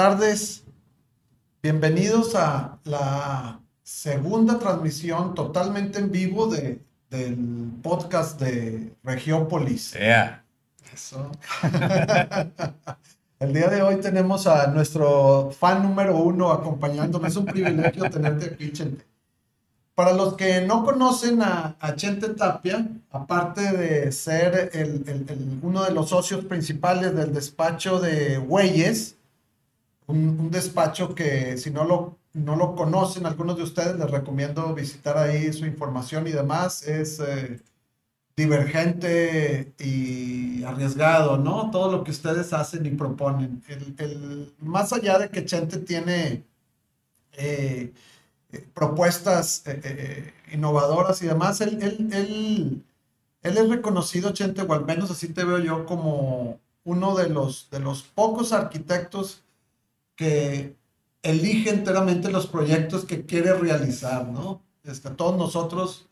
Tardes, bienvenidos a la segunda transmisión totalmente en vivo de, del podcast de Regiópolis. Yeah. Eso. El día de hoy tenemos a nuestro fan número uno acompañándome. Es un privilegio tenerte aquí, Chente. Para los que no conocen a, a Chente Tapia, aparte de ser el- el- el- uno de los socios principales del despacho de Güeyes, un, un despacho que si no lo, no lo conocen algunos de ustedes, les recomiendo visitar ahí su información y demás. Es eh, divergente y arriesgado, ¿no? Todo lo que ustedes hacen y proponen. El, el- más allá de que Chente tiene eh, propuestas eh, innovadoras y demás, él, él, él, él es reconocido, Chente, o al menos así te veo yo, como uno de los, de los pocos arquitectos que elige enteramente los proyectos que quiere realizar, ¿no? Este, todos nosotros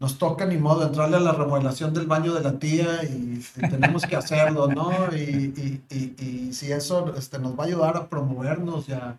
nos toca ni modo entrarle a la remodelación del baño de la tía y, tenemos que hacerlo, ¿no? Y, y- y- si eso este, nos va a ayudar a promovernos y a,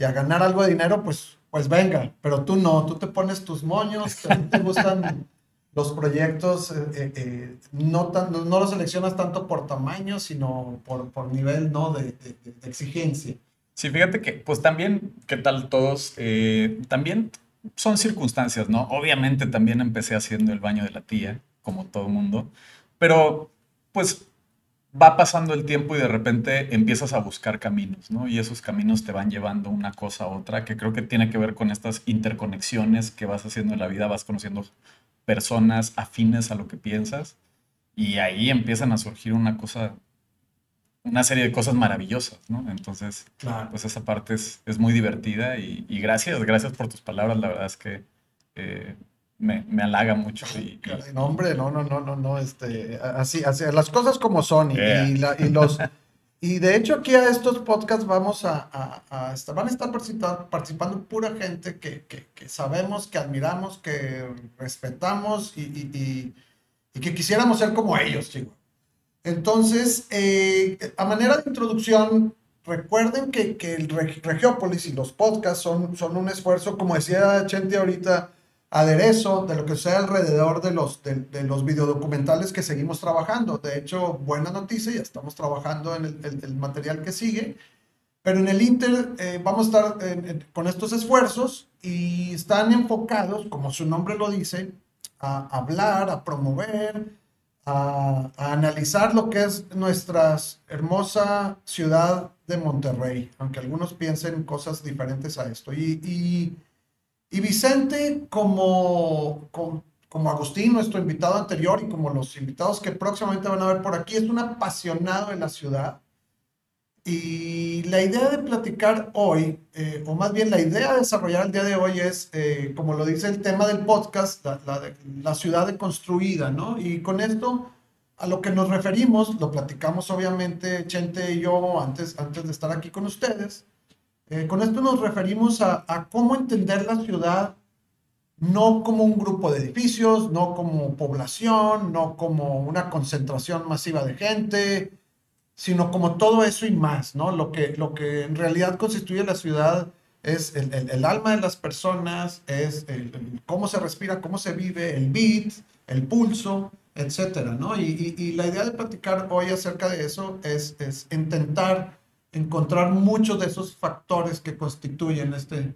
a ganar algo de dinero, pues, pues venga, pero tú no, tú te pones tus moños, te, te gustan los proyectos, eh, eh, eh, no, tan- no, los seleccionas tanto por tamaño, sino por, por nivel, ¿no? de exigencia. Sí, fíjate que, pues también, ¿qué tal todos? Eh, también son circunstancias, ¿no? Obviamente también empecé haciendo el baño de la tía, como todo mundo, pero pues va pasando el tiempo y de repente empiezas a buscar caminos, ¿no? Y esos caminos te van llevando una cosa a otra, que creo que tiene que ver con estas interconexiones que vas haciendo en la vida, vas conociendo personas afines a lo que piensas y ahí empiezan a surgir una cosa, una serie de cosas maravillosas, ¿no? Entonces, Claro. pues esa parte es, es muy divertida y, y gracias, gracias por tus palabras, la verdad es que eh, me, me halaga mucho y, y- No, hombre, no, no, no, no, no, este, así, así, las cosas como son y, Yeah. y la- y los, y de hecho aquí a estos podcasts vamos a, a- a estar- van a estar participa- participando pura gente que, que- que sabemos, que admiramos, que respetamos y, y- y- y que quisiéramos ser como ellos, chicos. Entonces, eh, a manera de introducción, recuerden que, que el Reg- Regiópolis y los podcasts son, son un esfuerzo, como decía Chente ahorita, aderezo de lo que sea alrededor de los, de, de los videodocumentales que seguimos trabajando. De hecho, buena noticia, ya estamos trabajando en el, el- el material que sigue. Pero en el Inter eh, vamos a estar con estos esfuerzos y están enfocados, como su nombre lo dice, a hablar, a promover, a, analizar lo que es nuestra hermosa ciudad de Monterrey, aunque algunos piensen cosas diferentes a esto. Y, y, y Vicente, como, como, como Agustín, nuestro invitado anterior, y como los invitados que próximamente van a ver por aquí, es un apasionado de la ciudad. Y la idea de platicar hoy, eh, o más bien la idea de desarrollar el día de hoy es, eh, como lo dice el tema del podcast, la, la la ciudad deconstruida, ¿no? Y con esto, a lo que nos referimos, lo platicamos obviamente Chente y yo antes, antes de estar aquí con ustedes, eh, con esto nos referimos a, a cómo entender la ciudad no como un grupo de edificios, no como población, no como una concentración masiva de gente, sino como todo eso y más, ¿no? Lo que, lo que en realidad constituye la ciudad es el, el- alma de las personas, es cómo se respira, cómo se vive, el beat, el pulso, etcétera, ¿no? Y, y- y la idea de platicar hoy acerca de eso es, es intentar encontrar muchos de esos factores que constituyen este,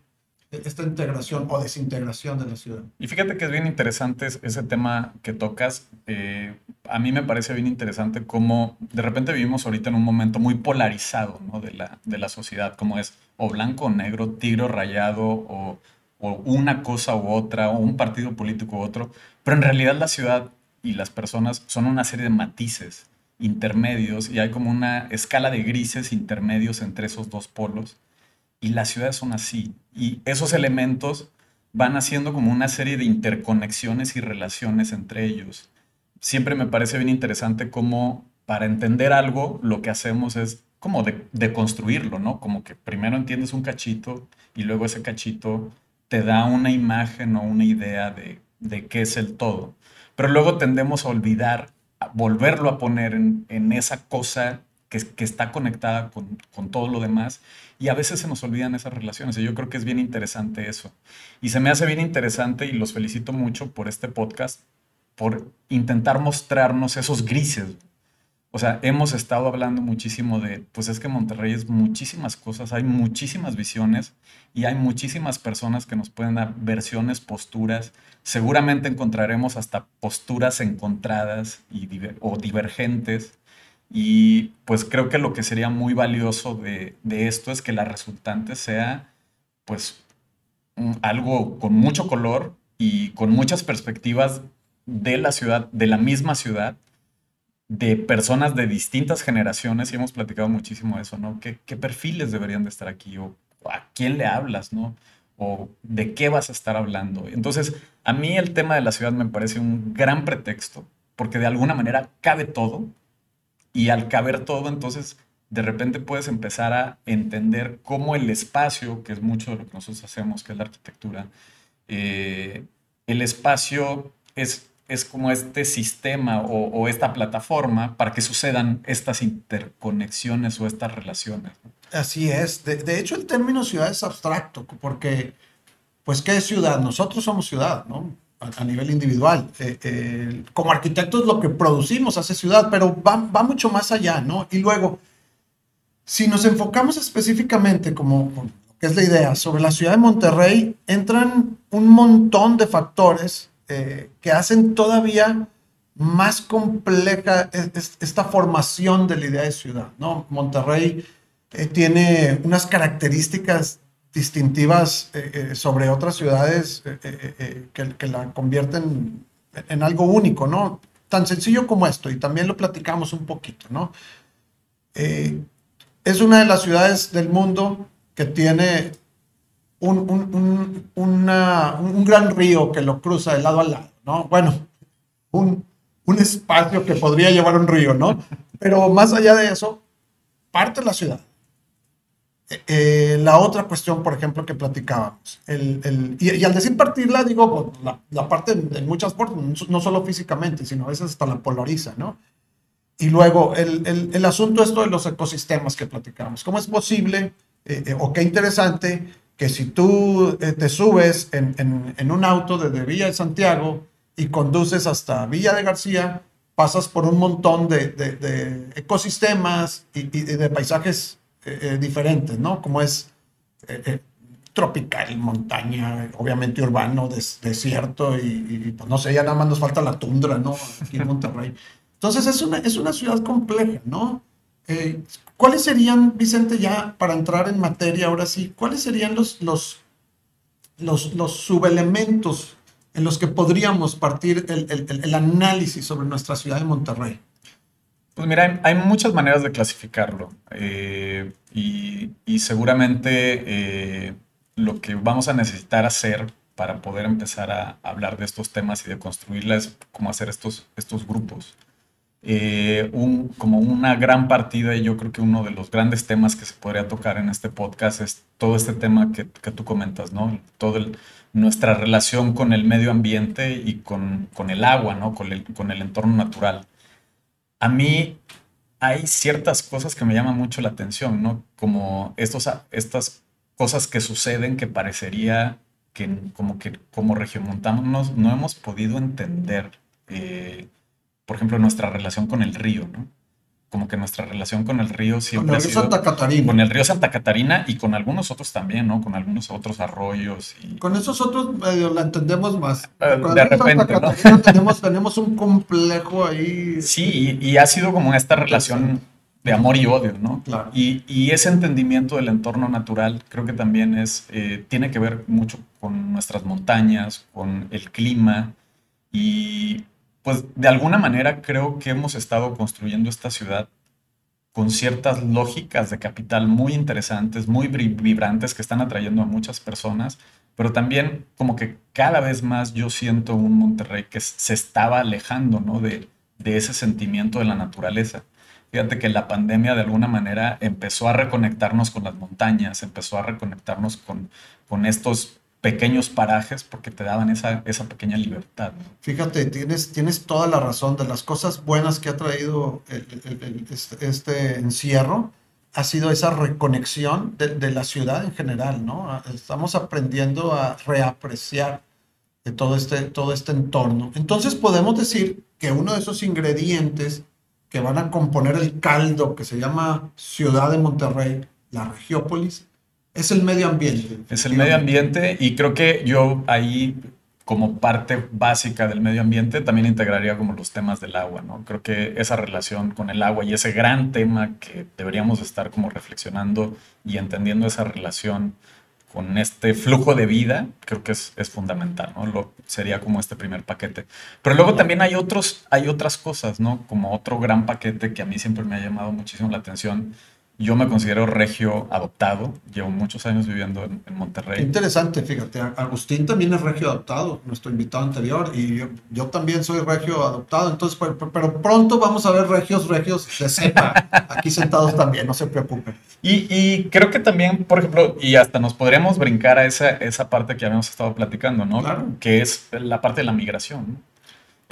esta integración o desintegración de la ciudad. Y fíjate que es bien interesante es- ese tema que tocas. Eh, a mí me parece bien interesante cómo de repente vivimos ahorita en un momento muy polarizado ¿no? de, la, de la sociedad, como es o blanco o negro, tigre rayado o, o una cosa u otra, o un partido político u otro, pero en realidad la ciudad y las personas son una serie de matices intermedios y hay como una escala de grises intermedios entre esos dos polos y las ciudades son así y esos elementos van haciendo como una serie de interconexiones y relaciones entre ellos. Siempre me parece bien interesante cómo para entender algo lo que hacemos es como de, construirlo, ¿no? Como que primero entiendes un cachito y luego ese cachito te da una imagen o una idea de, de qué es el todo. Pero luego tendemos a olvidar, a volverlo a poner en, en esa cosa que, está conectada con, con, todo lo demás y a veces se nos olvidan esas relaciones y yo creo que es bien interesante eso. Y se me hace bien interesante y los felicito mucho por este podcast, por intentar mostrarnos esos grises, o sea, hemos estado hablando muchísimo de, pues es que Monterrey es muchísimas cosas, hay muchísimas visiones y hay muchísimas personas que nos pueden dar versiones, posturas. Seguramente encontraremos hasta posturas encontradas y o divergentes. Y pues creo que lo que sería muy valioso de, de esto es que la resultante sea pues algo con mucho color y con muchas perspectivas de la ciudad, de la misma ciudad, de personas de distintas generaciones y hemos platicado muchísimo eso, ¿no? ¿Qué, perfiles deberían de estar aquí? ¿O a quién le hablas, ¿no? ¿O de qué vas a estar hablando? Entonces, a mí el tema de la ciudad me parece un gran pretexto, porque de alguna manera cabe todo y al caber todo, entonces, de repente puedes empezar a entender cómo el espacio, que es mucho de lo que nosotros hacemos, que es la arquitectura, eh, el espacio es es como este sistema o, esta plataforma para que sucedan estas interconexiones o estas relaciones. Así es. De, hecho, el término ciudad es abstracto, porque, pues, ¿qué es ciudad? Nosotros somos ciudad, ¿no? A, nivel individual. Eh, eh, como arquitectos lo que producimos hace ciudad, pero va, va, mucho más allá, ¿no? Y luego, si nos enfocamos específicamente, como que es la idea, sobre la ciudad de Monterrey, entran un montón de factores eh, que hacen todavía más compleja esta formación de la idea de ciudad. ¿no? Monterrey tiene unas características distintivas eh, sobre otras ciudades que, la convierten en algo único, ¿no? Tan sencillo como esto, y también lo platicamos un poquito, ¿no? es una de las ciudades del mundo que tiene un, un, gran río que lo cruza de lado a lado, ¿no? Bueno, un, espacio que podría llevar un río, ¿no? Pero más allá de eso, parte de la ciudad. Eh, eh, la otra cuestión, por ejemplo, que platicábamos, el, y, al decir partirla, digo, pues, la, parte en, muchas partes, no solo físicamente, sino a veces hasta la polariza, ¿no? Y luego el, el asunto esto de los ecosistemas que platicábamos. ¿Cómo es posible, eh, o qué interesante, que si tú te subes en, un auto desde Villa de Santiago y conduces hasta Villa de García, pasas por un montón de, ecosistemas y, de paisajes eh, eh, diferentes, ¿no? Como es tropical, montaña, obviamente urbano, desierto y, pues no sé, ya nada más nos falta la tundra, ¿no? Aquí en Monterrey. Entonces es una, es una ciudad compleja, ¿no? ¿Cuáles serían, Vicente, ya para entrar en materia ahora sí, cuáles serían los, los, los, los subelementos en los que podríamos partir el, el, el, análisis sobre nuestra ciudad de Monterrey? Pues mira, hay, muchas maneras de clasificarlo eh, y, y, seguramente eh, lo que vamos a necesitar hacer para poder empezar a hablar de estos temas y de construirla es cómo hacer estos, estos grupos. Eh, un, como una gran partida y yo creo que uno de los grandes temas que se podría tocar en este podcast es todo este tema que, que tú comentas, ¿no? Todo nuestra relación con el medio ambiente y con, con el agua, ¿no? Con el, con el entorno natural. A mí hay ciertas cosas que me llaman mucho la atención, ¿no? Como estos, estas cosas que suceden que parecería que como que como regiomontanos no hemos podido entender. Eh, por ejemplo, nuestra relación con el río, ¿no? Como que nuestra relación con el río siempre con el río Santa Catarina. Con el río Santa Catarina y con algunos otros también, ¿no? Con algunos otros arroyos. Y... Con esos otros medio la entendemos más. Eh, de repente, tenemos, tenemos un complejo ahí. Sí, y, ha sido como esta relación de amor y odio, ¿no? Claro. Y, y, ese entendimiento del entorno natural creo que también es, eh, tiene que ver mucho con nuestras montañas, con el clima y pues de alguna manera creo que hemos estado construyendo esta ciudad con ciertas lógicas de capital muy interesantes, muy vibrantes que están atrayendo a muchas personas, pero también como que cada vez más yo siento un Monterrey que se estaba alejando, ¿no? De, ese sentimiento de la naturaleza. Fíjate que la pandemia de alguna manera empezó a reconectarnos con las montañas, empezó a reconectarnos con, con estos pequeños parajes porque te daban esa, esa pequeña libertad. Fíjate, tienes, tienes toda la razón de las cosas buenas que ha traído este, este, encierro. Ha sido esa reconexión de, la ciudad en general, ¿no? Estamos aprendiendo a reapreciar todo este, todo este entorno. Entonces podemos decir que uno de esos ingredientes que van a componer el caldo que se llama Ciudad de Monterrey, la Regiópolis, es el medio ambiente. Es el medio ambiente y creo que yo ahí como parte básica del medio ambiente también integraría como los temas del agua, ¿no? Creo que esa relación con el agua y ese gran tema que deberíamos estar como reflexionando y entendiendo esa relación con este flujo de vida, creo que es, fundamental, ¿no? Lo, sería como este primer paquete. Pero luego también hay, otros, hay otras cosas, ¿no? Como otro gran paquete que a mí siempre me ha llamado muchísimo la atención, yo me considero regio adoptado, llevo muchos años viviendo en, Monterrey. Qué interesante, fíjate, Agustín también es regio adoptado, nuestro invitado anterior, y yo, también soy regio adoptado, entonces, pero, pronto vamos a ver regios, regios de cepa, aquí sentados también, no se preocupen. Y, y, creo que también, por ejemplo, y hasta nos podríamos brincar a esa, esa parte que habíamos estado platicando, ¿no? Claro. Que es la parte de la migración, ¿no?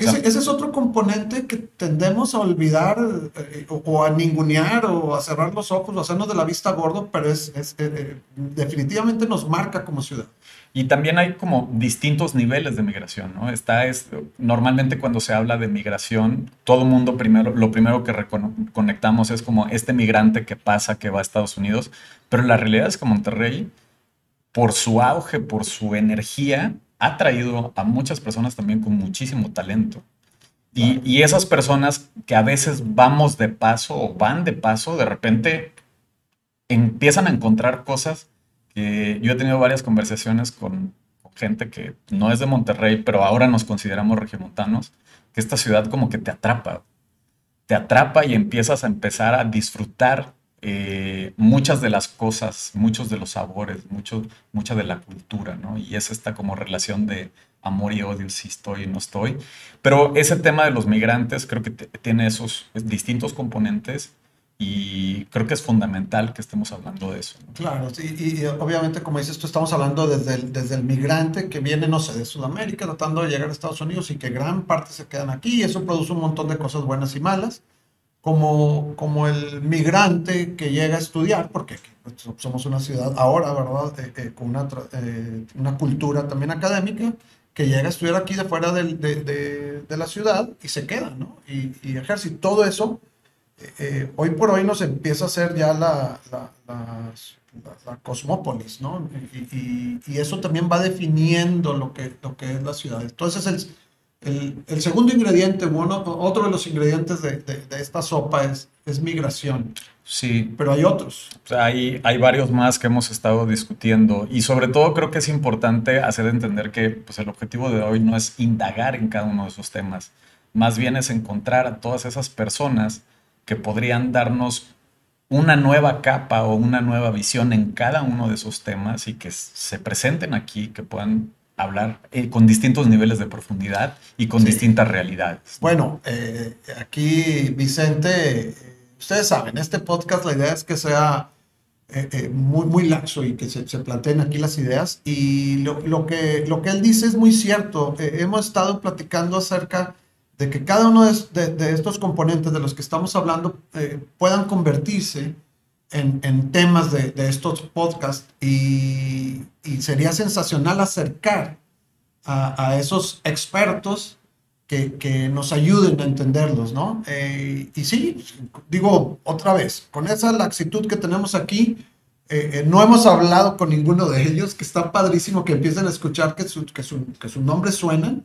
Ese, es otro componente que tendemos a olvidar eh, o, a ningunear o a cerrar los ojos o hacernos de la vista gordo, pero es, eh, eh, definitivamente nos marca como ciudad. Y también hay como distintos niveles de migración, ¿no? Está es, normalmente cuando se habla de migración, todo el mundo primero, lo primero que conectamos es como este migrante que pasa, que va a Estados Unidos, pero la realidad es que Monterrey, por su auge, por su energía, ha traído a muchas personas también con muchísimo talento. Y, esas personas que a veces vamos de paso o van de paso, de repente empiezan a encontrar cosas que yo he tenido varias conversaciones con, gente que no es de Monterrey, pero ahora nos consideramos regiomontanos, que esta ciudad como que te atrapa, te atrapa y empiezas a empezar a disfrutar eh, muchas de las cosas, muchos de los sabores, mucho, mucha de la cultura, ¿no? Y es esta como relación de amor y odio, si estoy y no estoy. Pero ese tema de los migrantes creo que tiene esos distintos componentes y creo que es fundamental que estemos hablando de eso. Claro, sí, y, obviamente, como dices tú, estamos hablando desde el, desde el migrante que viene, no sé, de Sudamérica, tratando de llegar a Estados Unidos y que gran parte se quedan aquí y eso produce un montón de cosas buenas y malas como, como el migrante que llega a estudiar, porque pues, somos una ciudad ahora, ¿verdad? Eh, eh, con una, eh, una, cultura también académica, que llega a estudiar aquí de fuera de, de, de la ciudad y se queda, ¿no? Y, y ejerce. Todo eso, hoy por hoy nos empieza a ser ya la, la, la, cosmópolis, ¿no? Y, y, y, eso también va definiendo lo que, lo que es la ciudad. Entonces, el el, el, segundo ingrediente, bueno, otro de los ingredientes de, de, esta sopa es, es, migración. Sí. Pero hay otros. hay, hay varios más que hemos estado discutiendo y sobre todo creo que es importante hacer entender que pues, el objetivo de hoy no es indagar en cada uno de esos temas, más bien es encontrar a todas esas personas que podrían darnos una nueva capa o una nueva visión en cada uno de esos temas y que se presenten aquí, que puedan hablar eh, con distintos niveles de profundidad y con distintas realidades. Bueno, eh, aquí Vicente, ustedes saben, este podcast la idea es que sea eh, muy, muy laxo y que se, se, planteen aquí las ideas y lo, lo, que, lo que él dice es muy cierto. hemos estado platicando acerca de que cada uno de, de, estos componentes de los que estamos hablando puedan convertirse en, en temas de, de, estos podcasts y, y, sería sensacional acercar a, a esos expertos que, que, nos ayuden a entenderlos, ¿no? Eh, y sí, digo otra vez, con esa laxitud que tenemos aquí, eh, eh, no hemos hablado con ninguno de ellos, que está padrísimo que empiecen a escuchar que su, que su, que su nombre suenan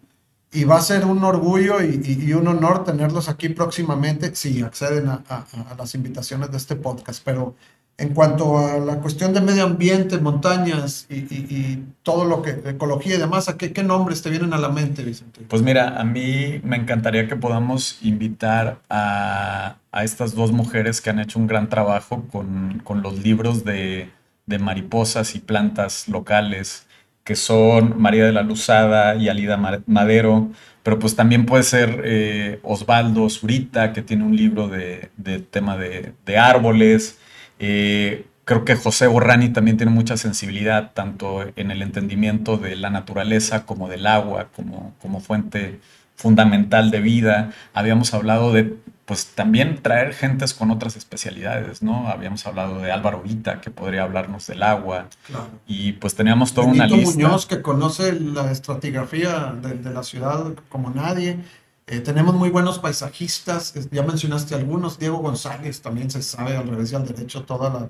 y va a ser un orgullo y, un honor tenerlos aquí próximamente si acceden a, las invitaciones de este podcast. Pero en cuanto a la cuestión de medio ambiente, montañas y, todo lo que, ecología y demás, ¿a qué, qué, nombres te vienen a la mente, Vicente? Pues mira, a mí me encantaría que podamos invitar a, estas dos mujeres que han hecho un gran trabajo con, con los libros de, de mariposas y plantas locales que son María de la Luzada y Alida Madero, pero pues también puede ser eh, Osvaldo Zurita, que tiene un libro de, tema de, árboles. Eh, creo que José Borrani también tiene mucha sensibilidad, tanto en el entendimiento de la naturaleza como del agua, como, como fuente fundamental de vida. Habíamos hablado de pues también traer gentes con otras especialidades, ¿no? Habíamos hablado de Álvaro Vita, que podría hablarnos del agua. Claro. Y pues teníamos toda una lista. Muñoz, que conoce la estratigrafía de, la ciudad como nadie. Eh, tenemos muy buenos paisajistas, ya mencionaste algunos. Diego González también se sabe al revés y al derecho toda la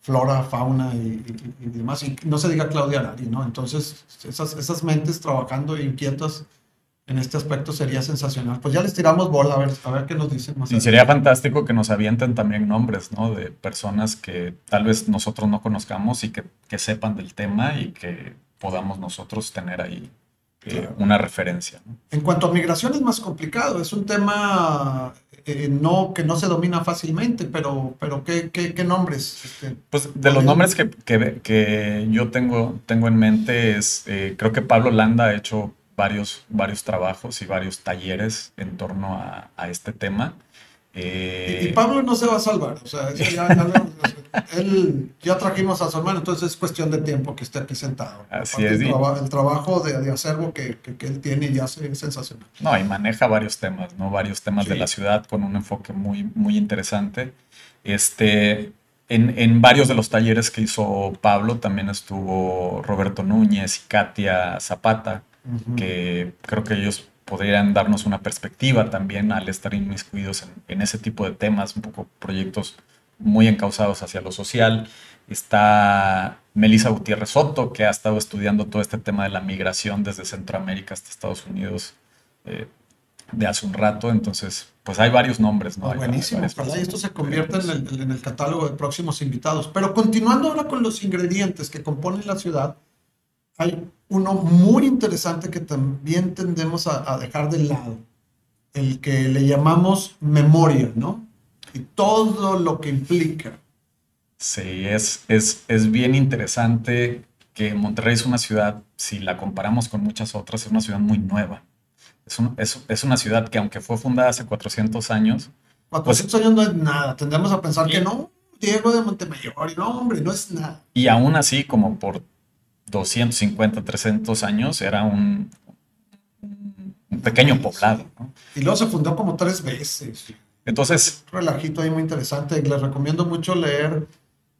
flora, fauna y, demás. Y no se diga Claudia Arari, ¿no? Entonces, esas, esas mentes trabajando inquietas en este aspecto sería sensacional. Pues ya les tiramos bola a ver, a ver qué nos dicen más. Sí, sería fantástico que nos avienten también nombres, ¿no? De personas que tal vez nosotros no conozcamos y que, que sepan del tema y que podamos nosotros tener ahí eh, una referencia. En cuanto a migración es más complicado, es un tema eh, no, que no se domina fácilmente, pero, pero ¿qué, qué, qué nombres? Este, pues de los nombres que, que, que, yo tengo, tengo en mente es, eh, creo que Pablo Landa ha hecho varios, varios trabajos y varios talleres en torno a, a este tema. Eh... Y, Pablo no se va a salvar, o sea, ya, él, ya trajimos a su hermano, entonces es cuestión de tiempo que esté aquí sentado. Así es. El, el trabajo de, de acervo que, que, él tiene ya es sensacional. No, y maneja varios temas, ¿no? Varios temas de la ciudad con un enfoque muy, muy interesante. Este, en, en, varios de los talleres que hizo Pablo también estuvo Roberto Núñez y Katia Zapata que creo que ellos podrían darnos una perspectiva también al estar inmiscuidos en, en, ese tipo de temas, un poco proyectos muy encausados hacia lo social. Está Melissa Gutiérrez Soto, que ha estado estudiando todo este tema de la migración desde Centroamérica hasta Estados Unidos eh, de hace un rato. Entonces, pues hay varios nombres, ¿no? buenísimo, y esto se convierte en el, en el catálogo de próximos invitados. Pero continuando ahora con los ingredientes que componen la ciudad, hay uno muy interesante que también tendemos a, dejar de lado, el que le llamamos memoria, ¿no? Y todo lo que implica. Sí, es, es, es bien interesante que Monterrey es una ciudad, si la comparamos con muchas otras, es una ciudad muy nueva. Es, es, es una ciudad que aunque fue fundada hace 400 años... 400 pues años no es nada, tendríamos a pensar que no, Diego de Montemayor, no hombre, no es nada. Y aún así, como por 250, 300 años, era un, un pequeño poblado. Y luego se fundó como tres veces. Entonces... Un relajito ahí muy interesante. Les recomiendo mucho leer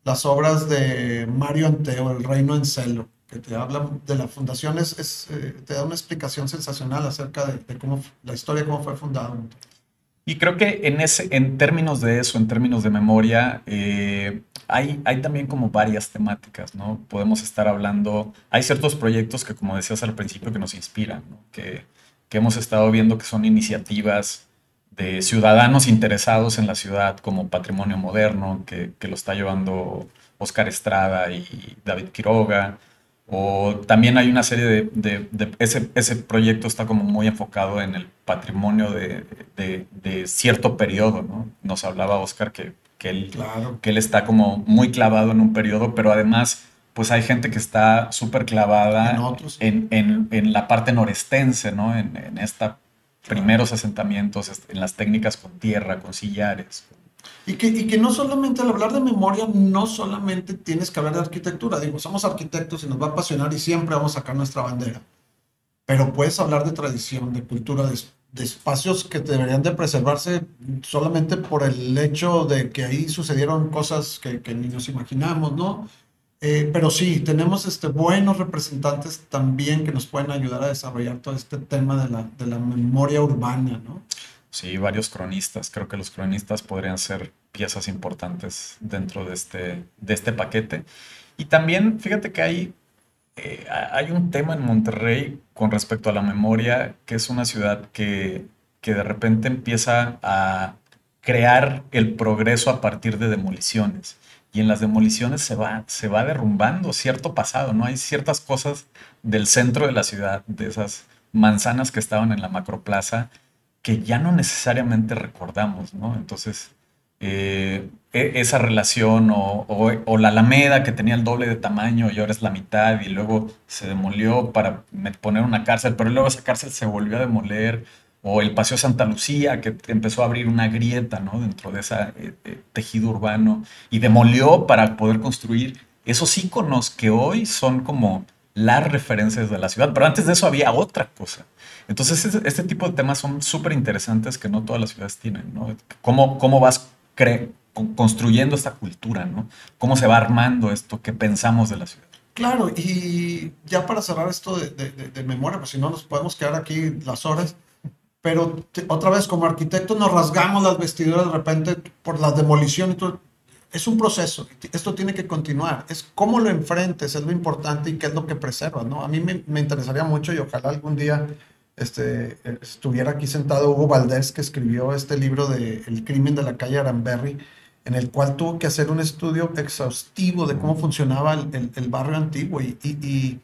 las obras de Mario Anteo, El Reino en Celo, que te habla de la fundación, es, eh, te da una explicación sensacional acerca de, cómo la historia, cómo fue fundado. Y creo que en, ese, en términos de eso, en términos de memoria, eh, hay, también como varias temáticas, ¿no? Podemos estar hablando, hay ciertos proyectos que, como decías al principio, que nos inspiran, que, hemos estado viendo que son iniciativas de ciudadanos interesados en la ciudad como patrimonio moderno, que, lo está llevando Oscar Estrada y David Quiroga. O también hay una serie de, ese, proyecto está como muy enfocado en el patrimonio de, de cierto periodo, ¿no? Nos hablaba Oscar que que él, que él está como muy clavado en un periodo, pero además pues hay gente que está súper clavada en, en, en, la parte norestense, ¿no? En, en estos primeros asentamientos, en las técnicas con tierra, con sillares. Y que, y que no solamente al hablar de memoria, no solamente tienes que hablar de arquitectura. Digo, somos arquitectos y nos va a apasionar y siempre vamos a sacar nuestra bandera. Pero puedes hablar de tradición, de cultura, de, de espacios que deberían de preservarse solamente por el hecho de que ahí sucedieron cosas que, que ni nos imaginamos, ¿no? Eh, pero sí, tenemos este, buenos representantes también que nos pueden ayudar a desarrollar todo este tema de la, de la memoria urbana, ¿no? Sí, varios cronistas. Creo que los cronistas podrían ser piezas importantes dentro de este, de este paquete. Y también, fíjate que hay eh, hay un tema en Monterrey con respecto a la memoria, que es una ciudad que, que de repente empieza a crear el progreso a partir de demoliciones. Y en las demoliciones se va, se va derrumbando cierto pasado, ¿no? Hay ciertas cosas del centro de la ciudad, de esas manzanas que estaban en la macroplaza, que ya no necesariamente recordamos, ¿no? Entonces, eh, esa relación o, la Alameda que tenía el doble de tamaño y ahora es la mitad y luego se demolió para poner una cárcel, pero luego esa cárcel se volvió a demoler o el Paseo Santa Lucía que empezó a abrir una grieta ¿no? dentro de ese eh, eh, tejido urbano y demolió para poder construir esos iconos que hoy son como las referencias de la ciudad, pero antes de eso había otra cosa. Entonces, este, este tipo de temas son súper interesantes que no todas las ciudades tienen, ¿no? ¿Cómo, cómo vas construyendo esta cultura, ¿no? ¿Cómo se va armando esto que pensamos de la ciudad? Claro, y ya para cerrar esto de, memoria, pues si no nos podemos quedar aquí las horas, pero otra vez como arquitectos nos rasgamos las vestiduras de repente por la demolición. Es un proceso, esto tiene que continuar, es cómo lo enfrentes, es lo importante y qué es lo que preserva, ¿no? A mí me, me interesaría mucho y ojalá algún día este, estuviera aquí sentado Hugo Valdés, que escribió este libro de El crimen de la calle Aramberry, en el cual tuvo que hacer un estudio exhaustivo de cómo funcionaba el, el, barrio antiguo y, y,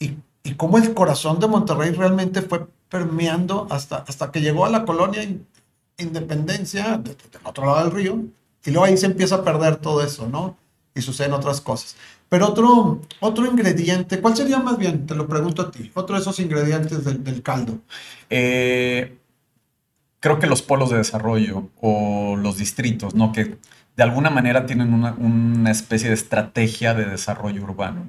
y, y, cómo el corazón de Monterrey realmente fue permeando hasta, hasta que llegó a la colonia Independencia, del otro lado del río, y luego ahí se empieza a perder todo eso, ¿no? Y suceden otras cosas. Pero otro, otro ingrediente, ¿cuál sería más bien? Te lo pregunto a ti. Otro de esos ingredientes del, caldo. Eh, creo que los polos de desarrollo o los distritos, ¿no? Que de alguna manera tienen una, especie de estrategia de desarrollo urbano.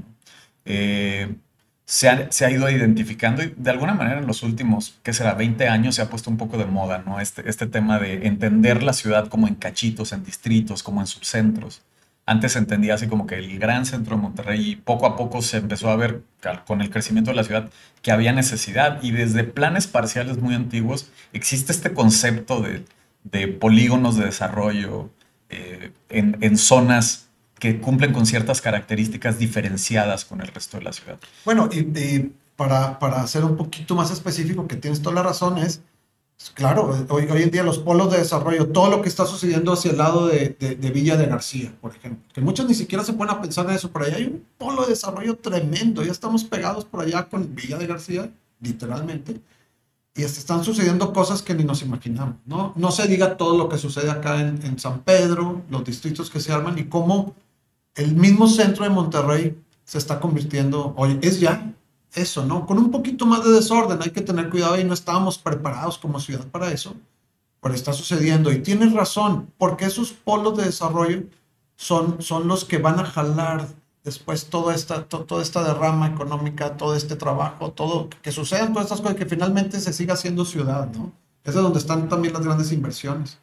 Eh, se, ha, se, ha, ido identificando y de alguna manera en los últimos, ¿qué será? 20 años se ha puesto un poco de moda, ¿no? Este, este tema de entender la ciudad como en cachitos, en distritos, como en subcentros antes se entendía así como que el gran centro de Monterrey y poco a poco se empezó a ver con el crecimiento de la ciudad que había necesidad y desde planes parciales muy antiguos existe este concepto de, polígonos de desarrollo eh, en, zonas que cumplen con ciertas características diferenciadas con el resto de la ciudad. Bueno, y, para, para ser un poquito más específico, que tienes toda la razón, es Claro, hoy, en día los polos de desarrollo, todo lo que está sucediendo hacia el lado de, de, Villa de García, por ejemplo, que muchos ni siquiera se ponen a pensar en eso, pero allá hay un polo de desarrollo tremendo, ya estamos pegados por allá con Villa de García, literalmente, y están sucediendo cosas que ni nos imaginamos, ¿no? No se diga todo lo que sucede acá en, en San Pedro, los distritos que se arman y cómo el mismo centro de Monterrey se está convirtiendo, hoy es ya eso, ¿no? Con un poquito más de desorden, hay que tener cuidado y no estábamos preparados como ciudad para eso, pero está sucediendo. Y tienes razón, porque esos polos de desarrollo son, son los que van a jalar después toda esta, toda esta derrama económica, todo este trabajo, todo, que sucedan todas estas cosas, que finalmente se siga haciendo ciudad, ¿no? Es de donde están también las grandes inversiones.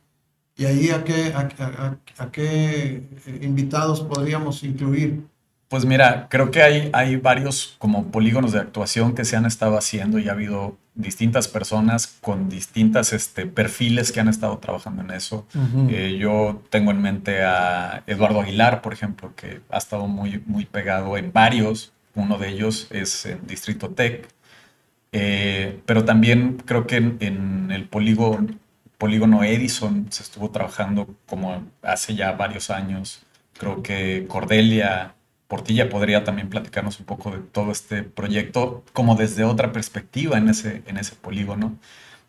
Y ahí a qué, a qué eh, invitados podríamos incluir pues mira, creo que hay, hay varios como polígonos de actuación que se han estado haciendo y ha habido distintas personas con distintas este, perfiles que han estado trabajando en eso. Eh, yo tengo en mente a Eduardo Aguilar, por ejemplo, que ha estado muy, muy pegado en varios. Uno de ellos es en Distrito Tech. Eh, pero también creo que en, en el polígono, polígono Edison se estuvo trabajando como hace ya varios años. Creo que Cordelia Portilla podría también platicarnos un poco de todo este proyecto, como desde otra perspectiva en ese, en ese polígono.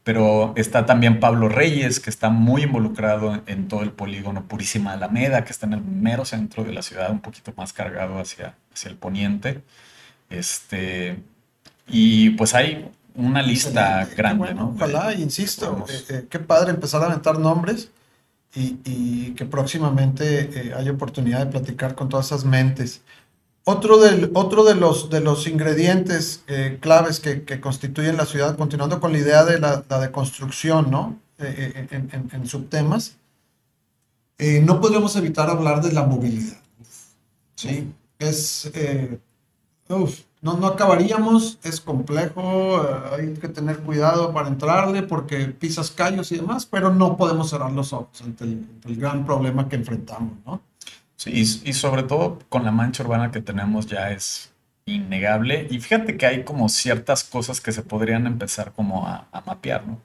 Pero está también Pablo Reyes, que está muy involucrado en, todo el polígono Purísima Alameda, que está en el mero centro de la ciudad, un poquito más cargado hacia, hacia el poniente. Este, y pues hay una lista grande, ¿no? Ojalá, insisto, eh, eh, qué padre empezar a aventar nombres y, que próximamente eh, haya oportunidad de platicar con todas esas mentes. Otro, del, otro de, los, de los ingredientes eh, claves que, que, constituyen la ciudad, continuando con la idea de la, la deconstrucción, ¿no? Eh, en, en, en, subtemas, no podríamos evitar hablar de la movilidad. ¿sí? Es, uf, no, no acabaríamos, es complejo, eh, hay que tener cuidado para entrarle porque pisas callos y demás, pero no podemos cerrar los ojos ante el, gran problema que enfrentamos, ¿no? Sí, y, sobre todo con la mancha urbana que tenemos ya es innegable. Y fíjate que hay como ciertas cosas que se podrían empezar como a, mapear, ¿no?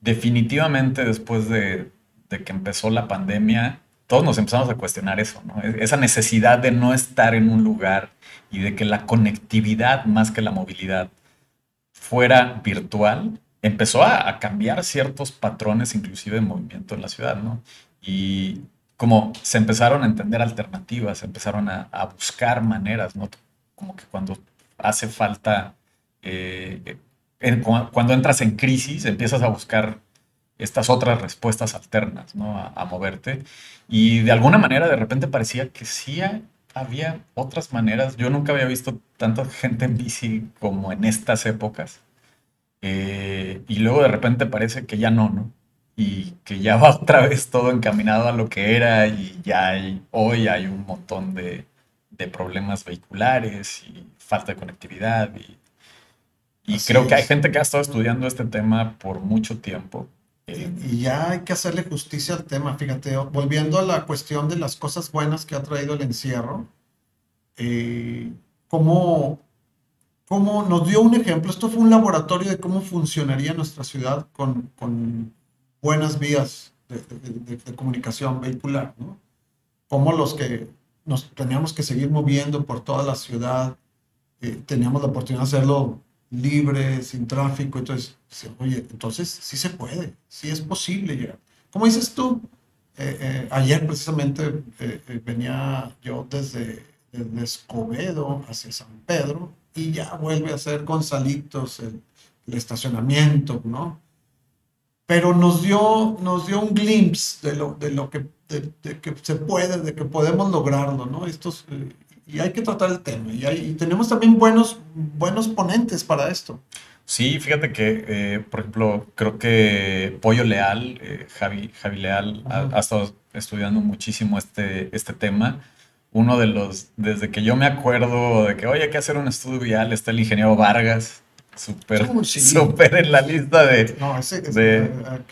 Definitivamente después de, de, que empezó la pandemia, todos nos empezamos a cuestionar eso, ¿no? E, esa necesidad de no estar en un lugar y de que la conectividad más que la movilidad fuera virtual, empezó a, cambiar ciertos patrones inclusive de movimiento en la ciudad, ¿no? Y como se empezaron a entender alternativas, se empezaron a, a buscar maneras, ¿no? como que cuando hace falta, eh, cuando entras en crisis, empiezas a buscar estas otras respuestas alternas, ¿no? A, moverte. Y de alguna manera de repente parecía que sí había otras maneras. Yo nunca había visto tanta gente en bici como en estas épocas. Eh, y luego de repente parece que ya no, ¿no? Y que ya va otra vez todo encaminado a lo que era y ya hay, hoy hay un montón de, de problemas vehiculares y falta de conectividad. Y, y creo que hay gente que ha estado estudiando este tema por mucho tiempo. Y, ya hay que hacerle justicia al tema, fíjate, volviendo a la cuestión de las cosas buenas que ha traído el encierro, eh, cómo, cómo, nos dio un ejemplo, esto fue un laboratorio de cómo funcionaría nuestra ciudad con, con buenas vías de, comunicación vehicular, ¿no? Como los que nos teníamos que seguir moviendo por toda la ciudad, eh, teníamos la oportunidad de hacerlo libre, sin tráfico, entonces, oye, entonces sí se puede, sí es posible llegar. Como dices tú, eh, eh, ayer precisamente venía yo desde, desde, Escobedo hacia San Pedro y ya vuelve a ser Gonzalitos el, el estacionamiento, ¿no? Pero nos dio, nos dio un glimpse de lo, de lo que de, que se puede, de que podemos lograrlo, ¿no? Estos, eh, y hay que tratar el tema. Y, hay, tenemos también buenos, buenos ponentes para esto. Sí, fíjate que, eh, por ejemplo, creo que Pollo Leal, eh, Javi, Javi Leal, ha, estado estudiando muchísimo este, este tema. Uno de los, desde que yo me acuerdo de que, oye, hay que hacer un estudio vial, está el ingeniero Vargas, súper super en la lista de... No, ese,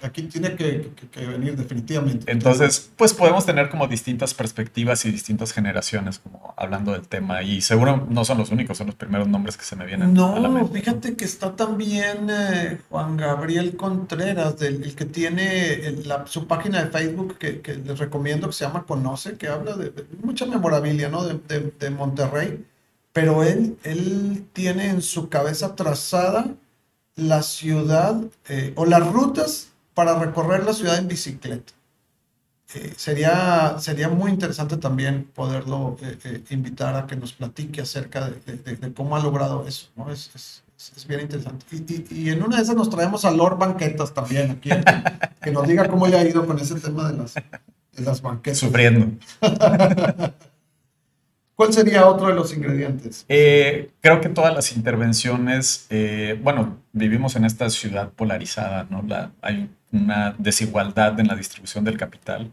aquí tiene que, venir definitivamente. Entonces, pues podemos tener como distintas perspectivas y distintas generaciones como hablando del tema y seguro no son los únicos, son los primeros nombres que se me vienen no, a la mente. fíjate que está también eh, Juan Gabriel Contreras, del, el que tiene su página de Facebook que, les recomiendo que se llama Conoce, que habla de, mucha memorabilia, ¿no? De, de Monterrey pero él, él tiene en su cabeza trazada la ciudad eh, o las rutas para recorrer la ciudad en bicicleta. Eh, sería, sería muy interesante también poderlo eh, invitar a que nos platique acerca de, cómo ha logrado eso, ¿no? Es, es, es bien interesante. Y, y, en una de esas nos traemos a Lord Banquetas también aquí, que nos diga cómo le ha ido con ese tema de las, de las banquetas. Sufriendo. ¿Cuál sería otro de los ingredientes? Eh, creo que todas las intervenciones, eh, bueno, vivimos en esta ciudad polarizada, ¿no? La, hay una desigualdad en la distribución del capital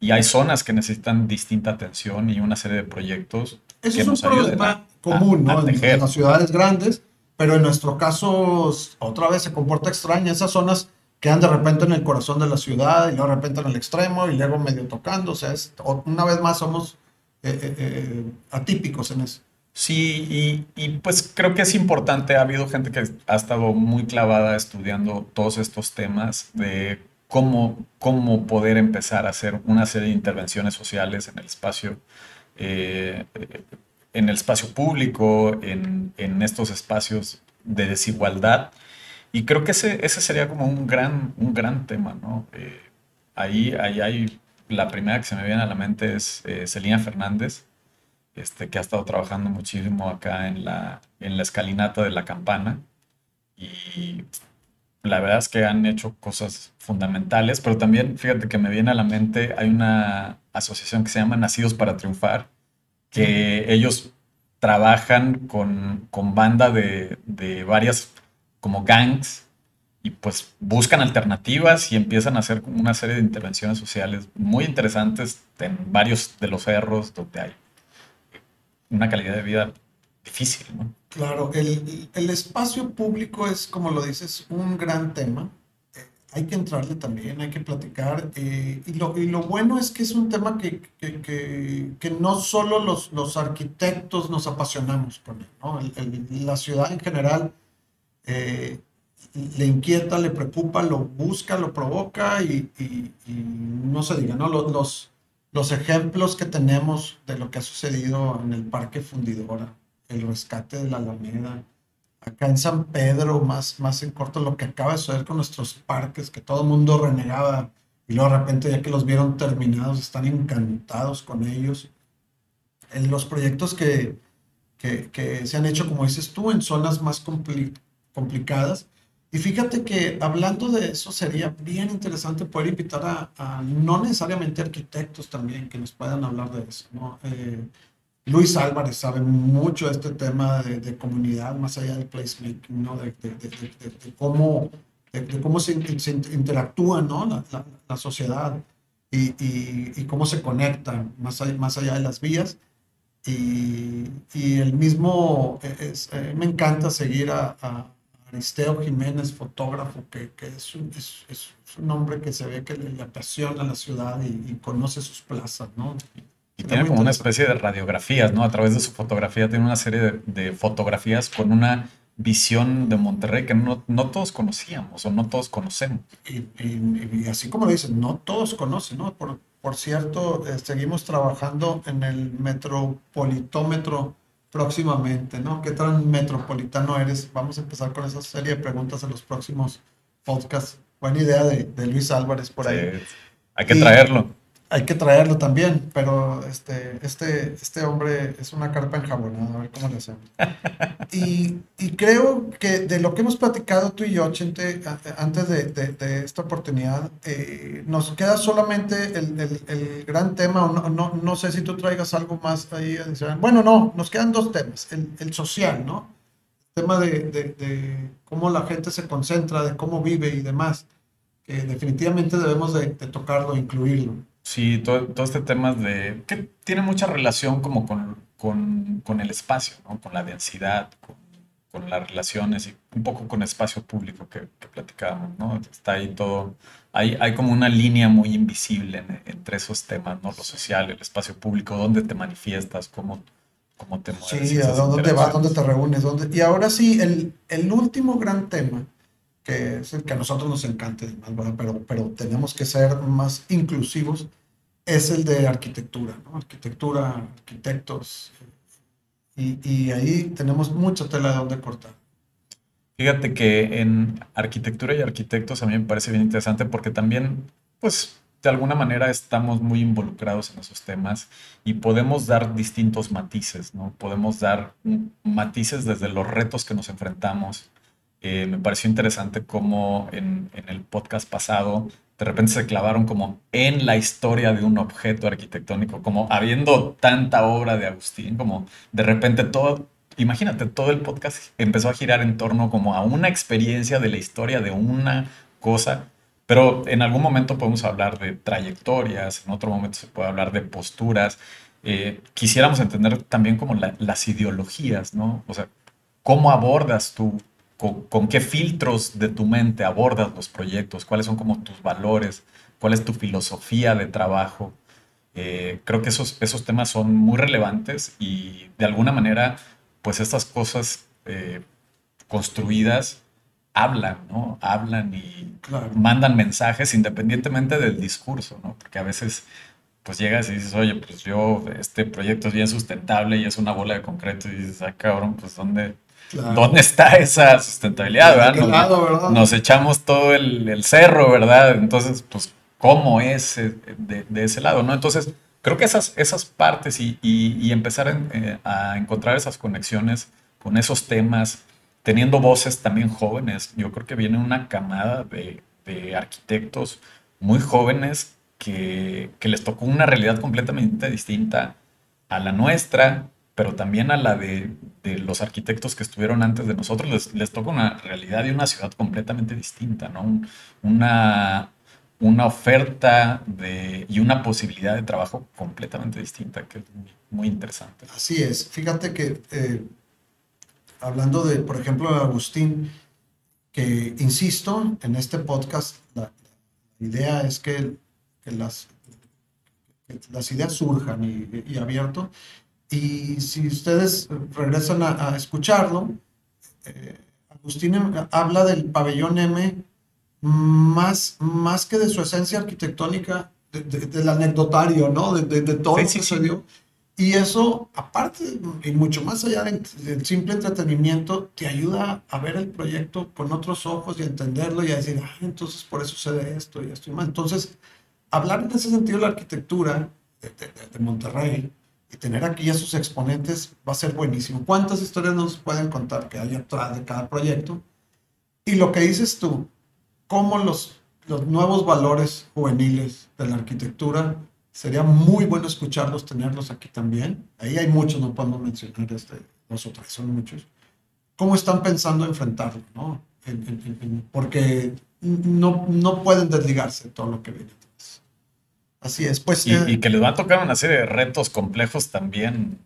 y hay zonas que necesitan distinta atención y una serie de proyectos. Eso que es un problema común, ¿no? En, las ciudades grandes, pero en nuestro caso, otra vez se comporta extraña. Esas zonas quedan de repente en el corazón de la ciudad y luego de repente en el extremo y luego medio tocando. O sea, es, una vez más somos eh, eh, eh, atípicos en eso. Sí, y, pues creo que es importante, ha habido gente que ha estado muy clavada estudiando todos estos temas de cómo, cómo poder empezar a hacer una serie de intervenciones sociales en el espacio, en el espacio público, en, estos espacios de desigualdad. Y creo que ese, ese sería como un gran, un gran tema, ¿no? ahí, ahí hay la primera que se me viene a la mente es eh, Celina Fernández, este, que ha estado trabajando muchísimo acá en la, en la escalinata de la campana. Y la verdad es que han hecho cosas fundamentales, pero también fíjate que me viene a la mente, hay una asociación que se llama Nacidos para Triunfar, que ellos trabajan con, con banda de, de varias como gangs pues buscan alternativas y empiezan a hacer una serie de intervenciones sociales muy interesantes en varios de los cerros donde hay una calidad de vida difícil. Claro, el, el, espacio público es, como lo dices, un gran tema. hay que entrarle también, hay que platicar. Eh, y, lo, y, lo, bueno es que es un tema que, que, que, no solo los, los, arquitectos nos apasionamos con él, ¿no? la ciudad en general eh, le inquieta, le preocupa, lo busca, lo provoca y, y, no se diga, ¿no? Los, los, los, ejemplos que tenemos de lo que ha sucedido en el Parque Fundidora, el rescate de la Alameda, acá en San Pedro, más, más en corto, lo que acaba de suceder con nuestros parques, que todo el mundo renegaba y luego de repente ya que los vieron terminados, están encantados con ellos. En los proyectos que, que, que se han hecho, como dices tú, en zonas más complicadas. Y fíjate que hablando de eso sería bien interesante poder invitar a, no necesariamente arquitectos también que nos puedan hablar de eso. ¿no? Eh, Luis Álvarez sabe mucho de este tema de, comunidad, más allá del placemaking, ¿no? de, cómo, cómo se, interactúa ¿no? la, sociedad y, cómo se conecta más allá, más allá de las vías. Y, el mismo, eh, me encanta seguir a, Aristeo Jiménez, fotógrafo, que, es, un, es, un, hombre que se ve que le, apasiona la ciudad y, y conoce sus plazas, ¿no? Y tiene como una especie de radiografías, ¿no? A través de su fotografía tiene una serie de, fotografías con una visión de Monterrey que no, no todos conocíamos o no todos conocemos. Y, así como dicen, no todos conocen, ¿no? Por, por cierto, eh, seguimos trabajando en el metropolitómetro próximamente, ¿no? ¿Qué tan metropolitano eres? Vamos a empezar con esa serie de preguntas en los próximos podcasts. Buena idea de, de Luis Álvarez por ahí. hay que traerlo hay que traerlo también, pero este, este, este hombre es una carpa enjabonada, a ver cómo le hacemos. Y, y, creo que de lo que hemos platicado tú y yo, Chente, antes de, de, esta oportunidad, eh, nos queda solamente el, el, el gran tema, no, no, no, sé si tú traigas algo más ahí Bueno, no, nos quedan dos temas, el, el social, ¿no? El tema de, de, cómo la gente se concentra, de cómo vive y demás, que definitivamente debemos de, tocarlo, incluirlo. Sí, todo, este tema de que tiene mucha relación como con, con, con el espacio, ¿no? con la densidad, con, con, las relaciones y un poco con el espacio público que, que platicábamos, ¿no? Está ahí todo, hay, hay como una línea muy invisible entre esos temas, ¿no? Lo social, el espacio público, dónde te manifiestas, cómo, cómo te mueves. Sí, a dónde vas, dónde te reúnes, dónde... Y ahora sí, el, el último gran tema que que a nosotros nos encanta, pero, pero tenemos que ser más inclusivos, es el de arquitectura, ¿no? Arquitectura, arquitectos. Y, y, ahí tenemos mucha tela de donde cortar. Fíjate que en arquitectura y arquitectos a mí me parece bien interesante porque también, pues, de alguna manera estamos muy involucrados en esos temas y podemos dar distintos matices, ¿no? Podemos dar matices desde los retos que nos enfrentamos. Eh, me pareció interesante cómo en, el podcast pasado de repente se clavaron como en la historia de un objeto arquitectónico, como habiendo tanta obra de Agustín, como de repente todo, imagínate, todo el podcast empezó a girar en torno como a una experiencia de la historia de una cosa, pero en algún momento podemos hablar de trayectorias, en otro momento se puede hablar de posturas. Eh, quisiéramos entender también como las ideologías, ¿no? O sea, cómo abordas tú con, qué filtros de tu mente abordas los proyectos, cuáles son como tus valores, cuál es tu filosofía de trabajo. Eh, creo que esos, esos temas son muy relevantes y de alguna manera, pues estas cosas eh, construidas hablan, ¿no? Hablan y mandan mensajes independientemente del discurso, ¿no? Porque a veces pues llegas y dices, oye, pues yo, este proyecto es bien sustentable y es una bola de concreto y dices, ah, cabrón, pues ¿dónde, ¿Dónde está esa sustentabilidad? ¿verdad? Nos, echamos todo el, cerro, ¿verdad? Entonces, pues, ¿cómo es eh, de, ese lado? ¿no? Entonces, creo que esas, esas partes y, empezar eh, a encontrar esas conexiones con esos temas, teniendo voces también jóvenes, yo creo que viene una camada de, arquitectos muy jóvenes que, que les tocó una realidad completamente distinta a la nuestra, pero también a la de, los arquitectos que estuvieron antes de nosotros, les, les, toca una realidad y una ciudad completamente distinta, ¿no? una, una oferta de, y una posibilidad de trabajo completamente distinta, que es muy, interesante. Así es. Fíjate que eh, hablando de, por ejemplo, de Agustín, que, insisto, en este podcast la, idea es que, las, las ideas surjan y, abierto. Y si ustedes regresan a, escucharlo, eh, Agustín habla del pabellón M más, más que de su esencia arquitectónica, del anecdotario, ¿no? De, todo lo que se dio. Y eso, aparte y mucho más allá del, simple entretenimiento, te ayuda a ver el proyecto con otros ojos y a entenderlo y a decir, ah, entonces por eso sucede esto y esto y más. Entonces, hablar en ese sentido de la arquitectura de, Monterrey y tener aquí a sus exponentes va a ser buenísimo. ¿Cuántas historias nos pueden contar que hay atrás de cada proyecto? Y lo que dices tú, cómo los, los nuevos valores juveniles de la arquitectura sería muy bueno escucharlos, tenerlos aquí también. Ahí hay muchos, no podemos mencionar este, nosotros, son muchos. ¿Cómo están pensando enfrentarlo? ¿no? porque no, no pueden desligarse de todo lo que viene. Así es, pues. Y, y, que les va a tocar una serie de retos complejos también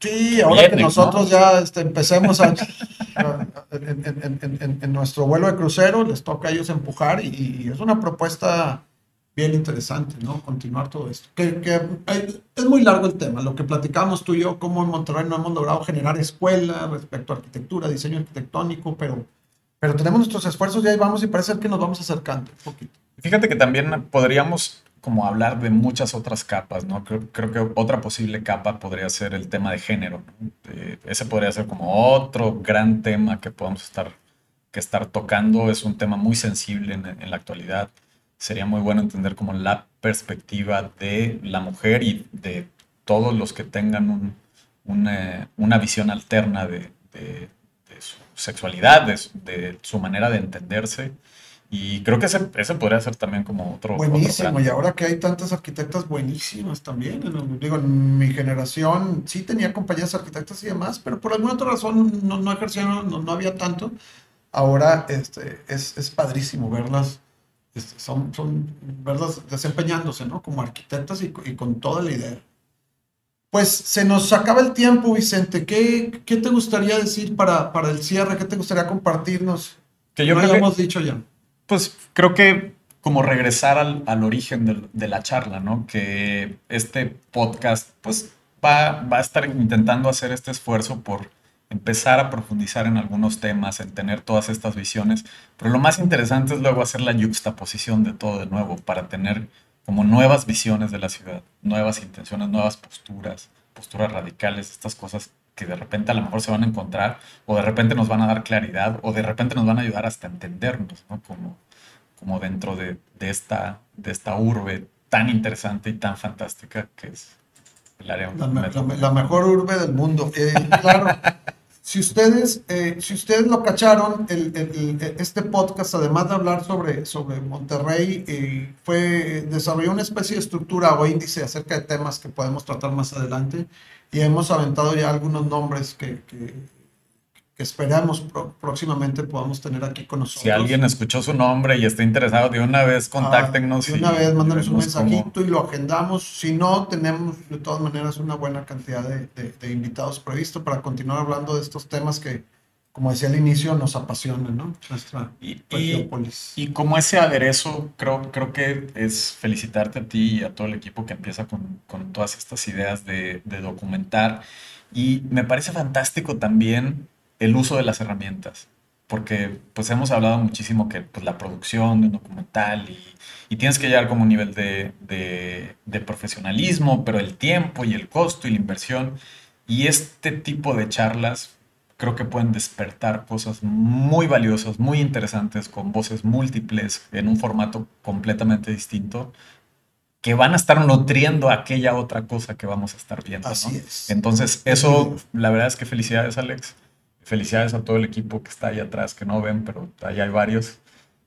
Sí, ahora que nosotros ya este, empecemos a, en, nuestro vuelo de crucero, les toca a ellos empujar y, es una propuesta bien interesante, ¿no? Continuar todo esto. Que, que es muy largo el tema, lo que platicamos tú y yo, cómo en Monterrey no hemos logrado generar escuela respecto a arquitectura, diseño arquitectónico, pero, pero tenemos nuestros esfuerzos y ahí vamos y parece que nos vamos acercando un poquito. Fíjate que también podríamos como hablar de muchas otras capas, ¿no? Creo, creo, que otra posible capa podría ser el tema de género. ese podría ser como otro gran tema que podemos estar, que estar tocando. Es un tema muy sensible en, la actualidad. Sería muy bueno entender como la perspectiva de la mujer y de todos los que tengan un, una, una, visión alterna de, su sexualidad, de su manera de entenderse y creo que ese, ese podría ser también como otro. Buenísimo, y ahora que hay tantas arquitectas buenísimas también. digo, en mi generación sí tenía compañías arquitectas y demás, pero por alguna otra razón no, no ejercieron, no, había tanto. Ahora este, es, es padrísimo verlas, este, son, son verlas desempeñándose, ¿no? Como arquitectas y, y, con toda la idea. Pues se nos acaba el tiempo, Vicente. ¿Qué, qué te gustaría decir para, para el cierre? ¿Qué te gustaría compartirnos? Que yo no lo hemos dicho ya pues creo que como regresar al, origen de, la charla, ¿no? Que este podcast, pues, va, a estar intentando hacer este esfuerzo por empezar a profundizar en algunos temas, en tener todas estas visiones, pero lo más interesante es luego hacer la juxtaposición de todo de nuevo para tener como nuevas visiones de la ciudad, nuevas intenciones, nuevas posturas, posturas radicales, estas cosas que de repente a lo mejor se van a encontrar o de repente nos van a dar claridad o de repente nos van a ayudar hasta entendernos, ¿no? Como, como dentro de, de esta, de esta urbe tan interesante y tan fantástica que es el área. La, la, mejor urbe del mundo. Eh, claro, si ustedes, eh, si ustedes lo cacharon, el, el, este podcast, además de hablar sobre, sobre Monterrey, eh, fue, desarrolló una especie de estructura o índice acerca de temas que podemos tratar más adelante y hemos aventado ya algunos nombres que, que, esperamos próximamente podamos tener aquí con nosotros. Si alguien escuchó su nombre y está interesado, de una vez ah, contáctenos. de una vez, mándanos un mensajito y lo agendamos. Si no, tenemos de todas maneras una buena cantidad de, de invitados previstos para continuar hablando de estos temas que, como decía al inicio, nos apasiona, ¿no? Nuestra y, y, como ese aderezo, creo, creo que es felicitarte a ti y a todo el equipo que empieza con, con todas estas ideas de, de, documentar. Y me parece fantástico también el uso de las herramientas, porque pues hemos hablado muchísimo que pues, la producción de un documental y, y tienes que llegar como un nivel de, de, de profesionalismo, pero el tiempo y el costo y la inversión. Y este tipo de charlas creo que pueden despertar cosas muy valiosas, muy interesantes, con voces múltiples, en un formato completamente distinto, que van a estar nutriendo aquella otra cosa que vamos a estar viendo. Así es. Entonces, eso, la verdad es que felicidades, Alex. Felicidades a todo el equipo que está ahí atrás, que no ven, pero ahí hay varios.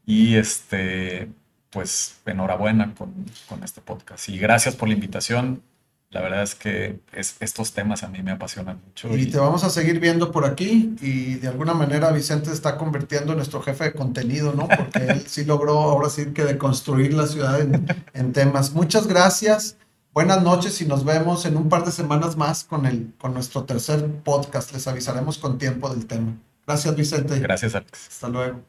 Y este, pues enhorabuena con, con este podcast. Y gracias por la invitación. La verdad es que es, estos temas a mí me apasionan mucho. Y, te vamos a seguir viendo por aquí y de alguna manera Vicente está convirtiendo en nuestro jefe de contenido, ¿no? Porque él sí logró ahora sí que deconstruir la ciudad en, en, temas. Muchas gracias, buenas noches y nos vemos en un par de semanas más con, el, con nuestro tercer podcast. Les avisaremos con tiempo del tema. Gracias Vicente. Gracias Alex. Hasta luego.